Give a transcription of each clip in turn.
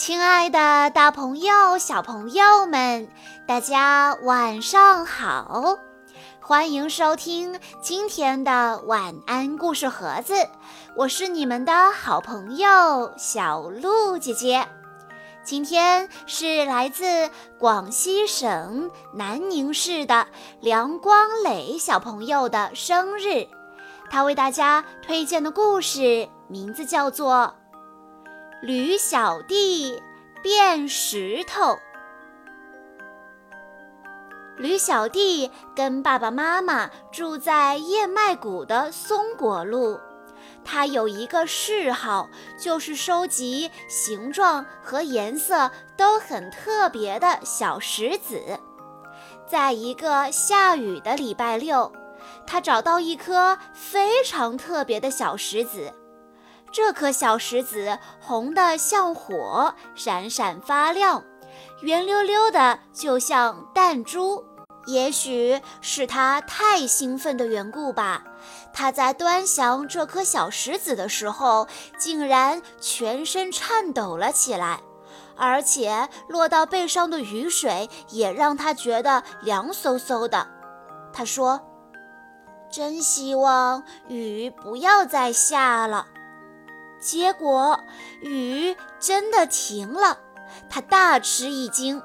亲爱的，大朋友、小朋友们，大家晚上好！欢迎收听今天的晚安故事盒子，我是你们的好朋友小鹿姐姐。今天是来自广西省南宁市的梁光磊小朋友的生日，他为大家推荐的故事名字叫做。驴小弟变石头。驴小弟跟爸爸妈妈住在燕麦谷的松果路。他有一个嗜好，就是收集形状和颜色都很特别的小石子。在一个下雨的礼拜六，他找到一颗非常特别的小石子。这颗小石子红得像火，闪闪发亮，圆溜溜的，就像弹珠。也许是他太兴奋的缘故吧，他在端详这颗小石子的时候，竟然全身颤抖了起来，而且落到背上的雨水也让他觉得凉飕飕的。他说：“真希望雨不要再下了。”结果雨真的停了，他大吃一惊。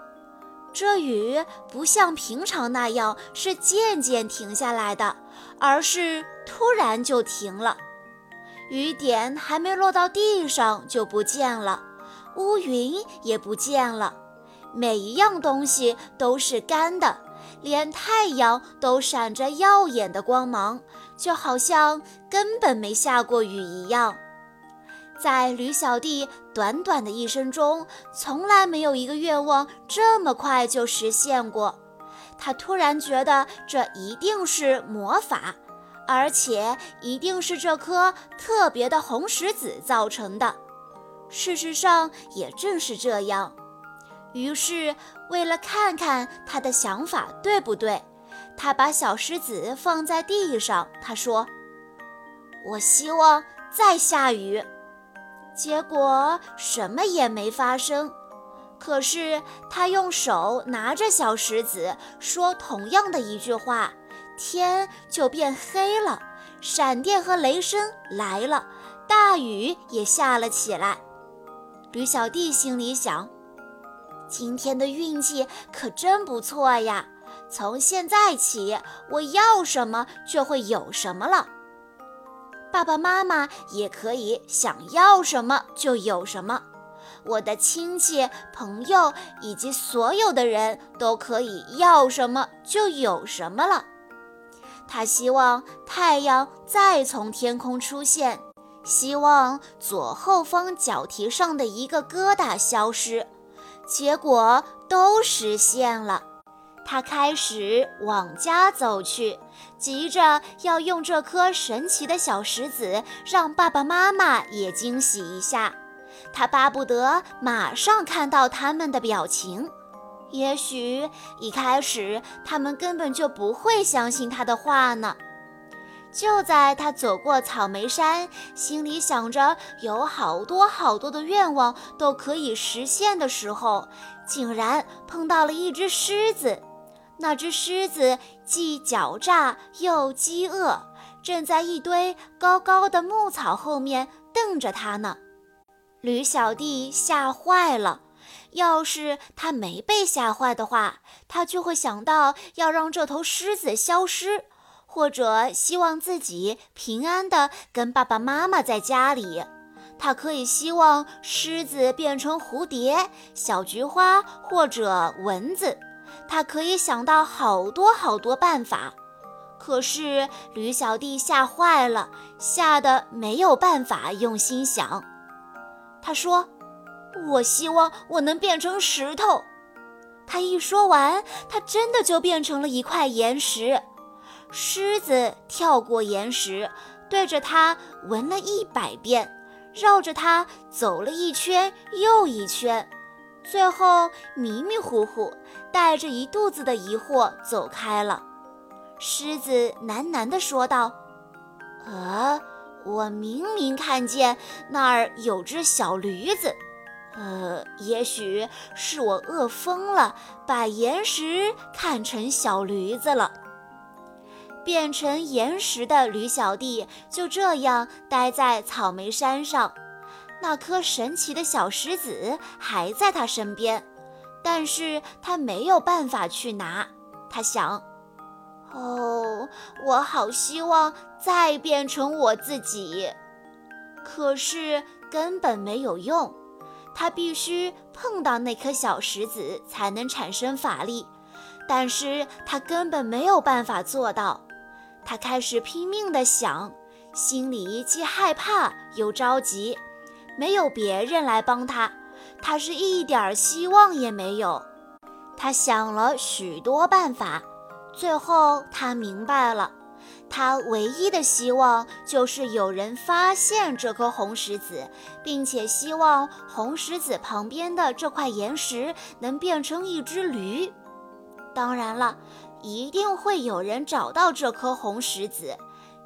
这雨不像平常那样是渐渐停下来的，而是突然就停了。雨点还没落到地上就不见了，乌云也不见了，每一样东西都是干的，连太阳都闪着耀眼的光芒，就好像根本没下过雨一样。在驴小弟短短的一生中，从来没有一个愿望这么快就实现过。他突然觉得这一定是魔法，而且一定是这颗特别的红石子造成的。事实上也正是这样。于是，为了看看他的想法对不对，他把小石子放在地上。他说：“我希望再下雨。”结果什么也没发生，可是他用手拿着小石子，说同样的一句话，天就变黑了，闪电和雷声来了，大雨也下了起来。驴小弟心里想：今天的运气可真不错呀！从现在起，我要什么就会有什么了。爸爸妈妈也可以想要什么就有什么，我的亲戚、朋友以及所有的人都可以要什么就有什么了。他希望太阳再从天空出现，希望左后方脚蹄上的一个疙瘩消失，结果都实现了。他开始往家走去，急着要用这颗神奇的小石子让爸爸妈妈也惊喜一下。他巴不得马上看到他们的表情。也许一开始他们根本就不会相信他的话呢。就在他走过草莓山，心里想着有好多好多的愿望都可以实现的时候，竟然碰到了一只狮子。那只狮子既狡诈又饥饿，正在一堆高高的牧草后面瞪着他呢。驴小弟吓坏了。要是他没被吓坏的话，他就会想到要让这头狮子消失，或者希望自己平安的跟爸爸妈妈在家里。他可以希望狮子变成蝴蝶、小菊花或者蚊子。他可以想到好多好多办法，可是驴小弟吓坏了，吓得没有办法用心想。他说：“我希望我能变成石头。”他一说完，他真的就变成了一块岩石。狮子跳过岩石，对着它闻了一百遍，绕着它走了一圈又一圈。最后迷迷糊糊，带着一肚子的疑惑走开了。狮子喃喃地说道：“呃，我明明看见那儿有只小驴子，呃，也许是我饿疯了，把岩石看成小驴子了。变成岩石的驴小弟就这样待在草莓山上，那颗神奇的小石子还在他身边，但是他没有办法去拿。他想：哦，我好希望再变成我自己，可是根本没有用。他必须碰到那颗小石子才能产生法力，但是他根本没有办法做到。他开始拼命地想，心里既害怕又着急，没有别人来帮他，他是一点希望也没有。他想了许多办法，最后他明白了，他唯一的希望就是有人发现这颗红石子，并且希望红石子旁边的这块岩石能变成一只驴。当然了。一定会有人找到这颗红石子，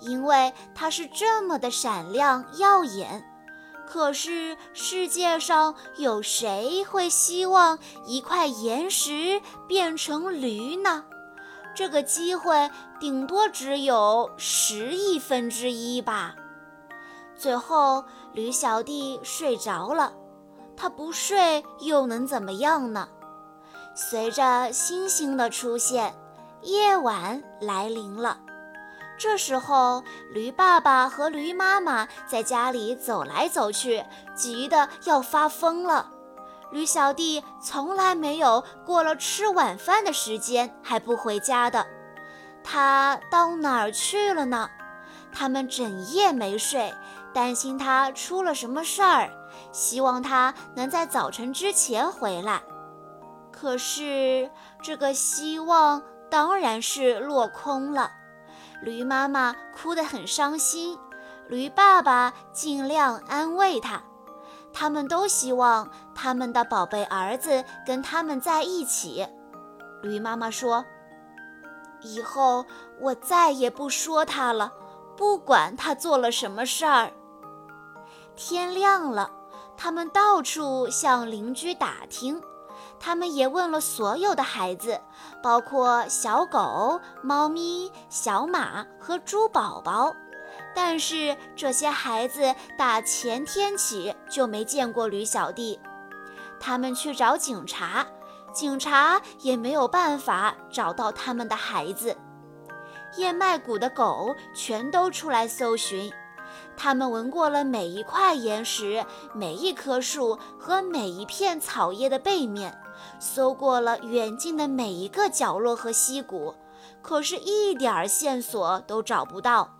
因为它是这么的闪亮耀眼。可是世界上有谁会希望一块岩石变成驴呢？这个机会顶多只有十亿分之一吧。最后，驴小弟睡着了。他不睡又能怎么样呢？随着星星的出现。夜晚来临了，这时候驴爸爸和驴妈妈在家里走来走去，急得要发疯了。驴小弟从来没有过了吃晚饭的时间还不回家的，他到哪儿去了呢？他们整夜没睡，担心他出了什么事儿，希望他能在早晨之前回来。可是这个希望。当然是落空了，驴妈妈哭得很伤心，驴爸爸尽量安慰她。他们都希望他们的宝贝儿子跟他们在一起。驴妈妈说：“以后我再也不说他了，不管他做了什么事儿。”天亮了，他们到处向邻居打听。他们也问了所有的孩子，包括小狗、猫咪、小马和猪宝宝，但是这些孩子打前天起就没见过驴小弟。他们去找警察，警察也没有办法找到他们的孩子。燕麦谷的狗全都出来搜寻。他们闻过了每一块岩石、每一棵树和每一片草叶的背面，搜过了远近的每一个角落和溪谷，可是一点儿线索都找不到。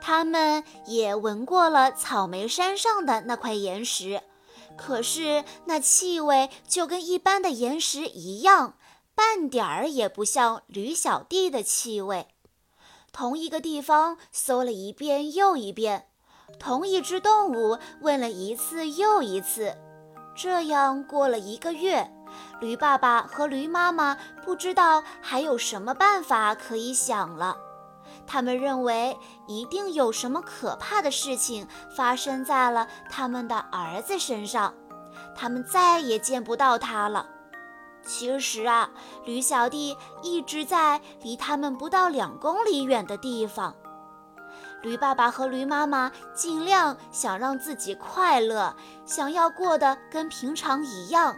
他们也闻过了草莓山上的那块岩石，可是那气味就跟一般的岩石一样，半点儿也不像驴小弟的气味。同一个地方搜了一遍又一遍。同一只动物问了一次又一次，这样过了一个月，驴爸爸和驴妈妈不知道还有什么办法可以想了。他们认为一定有什么可怕的事情发生在了他们的儿子身上，他们再也见不到他了。其实啊，驴小弟一直在离他们不到两公里远的地方。驴爸爸和驴妈妈尽量想让自己快乐，想要过得跟平常一样，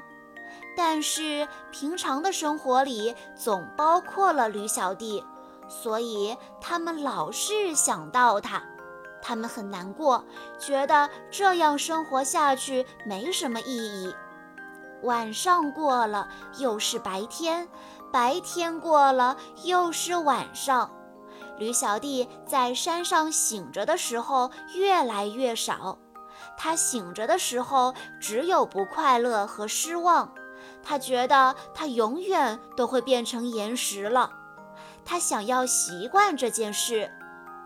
但是平常的生活里总包括了驴小弟，所以他们老是想到他，他们很难过，觉得这样生活下去没什么意义。晚上过了又是白天，白天过了又是晚上。驴小弟在山上醒着的时候越来越少，他醒着的时候只有不快乐和失望。他觉得他永远都会变成岩石了。他想要习惯这件事，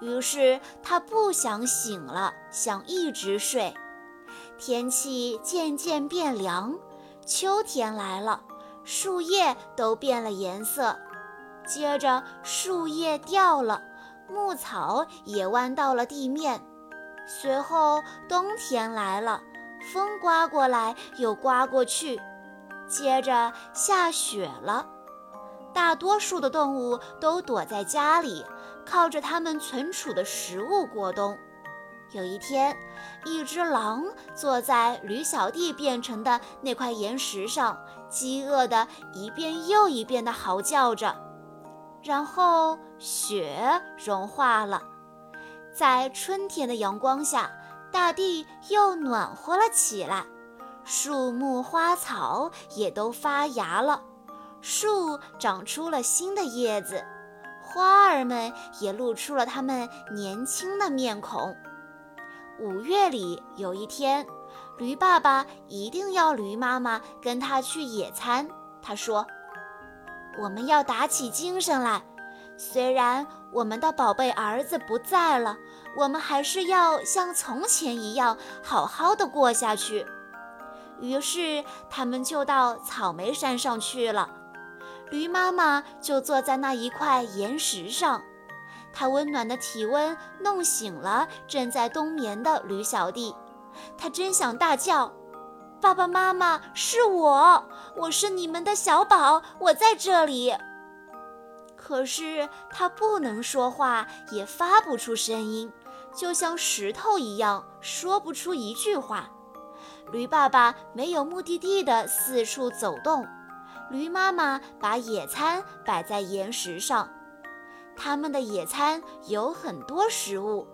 于是他不想醒了，想一直睡。天气渐渐变凉，秋天来了，树叶都变了颜色。接着，树叶掉了，牧草也弯到了地面。随后，冬天来了，风刮过来又刮过去，接着下雪了。大多数的动物都躲在家里，靠着它们存储的食物过冬。有一天，一只狼坐在驴小弟变成的那块岩石上，饥饿的一遍又一遍地嚎叫着。然后雪融化了，在春天的阳光下，大地又暖和了起来，树木花草也都发芽了，树长出了新的叶子，花儿们也露出了它们年轻的面孔。五月里有一天，驴爸爸一定要驴妈妈跟他去野餐。他说：“我们要打起精神来，虽然我们的宝贝儿子不在了，我们还是要像从前一样好好的过下去。”于是他们就到草莓山上去了。驴妈妈就坐在那一块岩石上。它温暖的体温弄醒了正在冬眠的驴小弟，他真想大叫：“爸爸妈妈，是我，我是你们的小宝，我在这里。”可是他不能说话，也发不出声音，就像石头一样，说不出一句话。驴爸爸没有目的地的四处走动，驴妈妈把野餐摆在岩石上。他们的野餐有很多食物。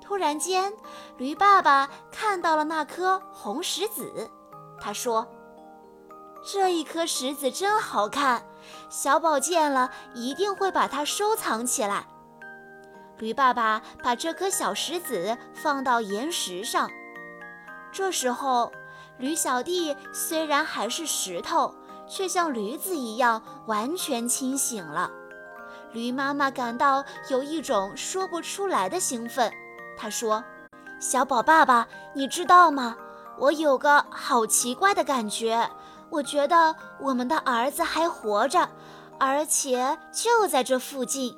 突然间，驴爸爸看到了那颗红石子，他说：“这一颗石子真好看，小宝见了一定会把它收藏起来。”驴爸爸把这颗小石子放到岩石上。这时候，驴小弟虽然还是石头，却像驴子一样完全清醒了。驴妈妈感到有一种说不出来的兴奋。她说：“小宝爸爸，你知道吗？我有个好奇怪的感觉。我觉得我们的儿子还活着，而且就在这附近。”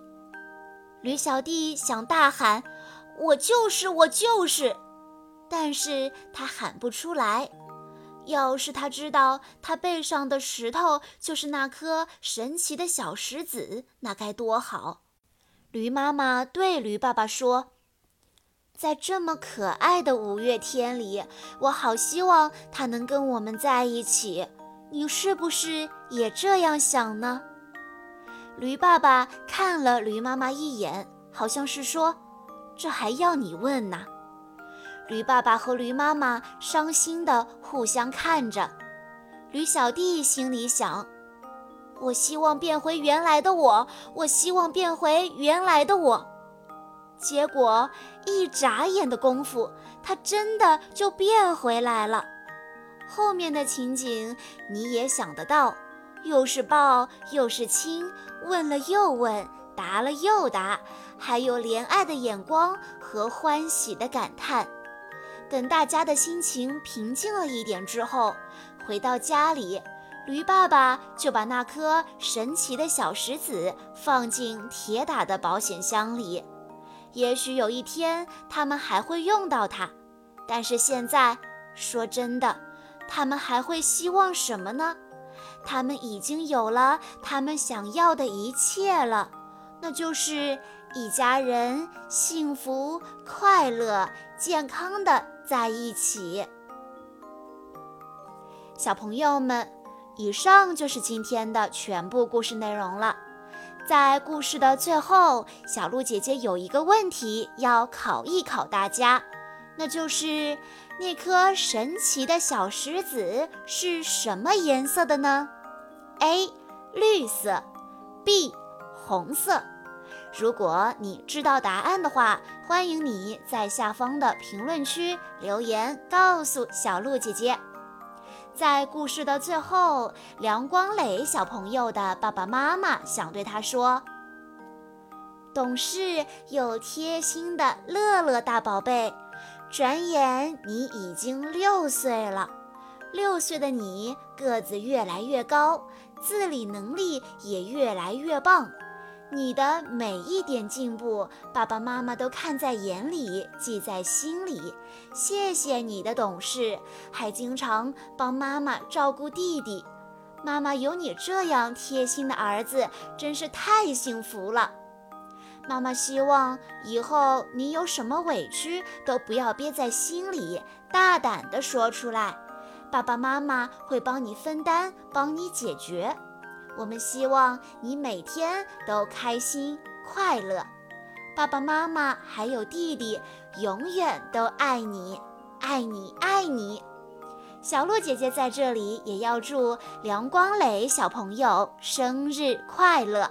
驴小弟想大喊：“我就是，我就是！”但是他喊不出来。要是他知道他背上的石头就是那颗神奇的小石子，那该多好！驴妈妈对驴爸爸说：“在这么可爱的五月天里，我好希望他能跟我们在一起。你是不是也这样想呢？”驴爸爸看了驴妈妈一眼，好像是说：“这还要你问呢？”驴爸爸和驴妈妈伤心地互相看着，驴小弟心里想：“我希望变回原来的我，我希望变回原来的我。”结果一眨眼的功夫，他真的就变回来了。后面的情景你也想得到，又是抱又是亲，问了又问，答了又答，还有怜爱的眼光和欢喜的感叹。等大家的心情平静了一点之后，回到家里，驴爸爸就把那颗神奇的小石子放进铁打的保险箱里。也许有一天他们还会用到它，但是现在，说真的，他们还会希望什么呢？他们已经有了他们想要的一切了，那就是一家人幸福、快乐、健康的。在一起，小朋友们，以上就是今天的全部故事内容了。在故事的最后，小鹿姐姐有一个问题要考一考大家，那就是那颗神奇的小石子是什么颜色的呢？A. 绿色，B. 红色。如果你知道答案的话，欢迎你在下方的评论区留言告诉小鹿姐姐。在故事的最后，梁光磊小朋友的爸爸妈妈想对他说：“懂事又贴心的乐乐大宝贝，转眼你已经六岁了。六岁的你个子越来越高，自理能力也越来越棒。”你的每一点进步，爸爸妈妈都看在眼里，记在心里。谢谢你的懂事，还经常帮妈妈照顾弟弟。妈妈有你这样贴心的儿子，真是太幸福了。妈妈希望以后你有什么委屈都不要憋在心里，大胆地说出来，爸爸妈妈会帮你分担，帮你解决。我们希望你每天都开心快乐，爸爸妈妈还有弟弟永远都爱你，爱你爱你。小鹿姐姐在这里也要祝梁光磊小朋友生日快乐。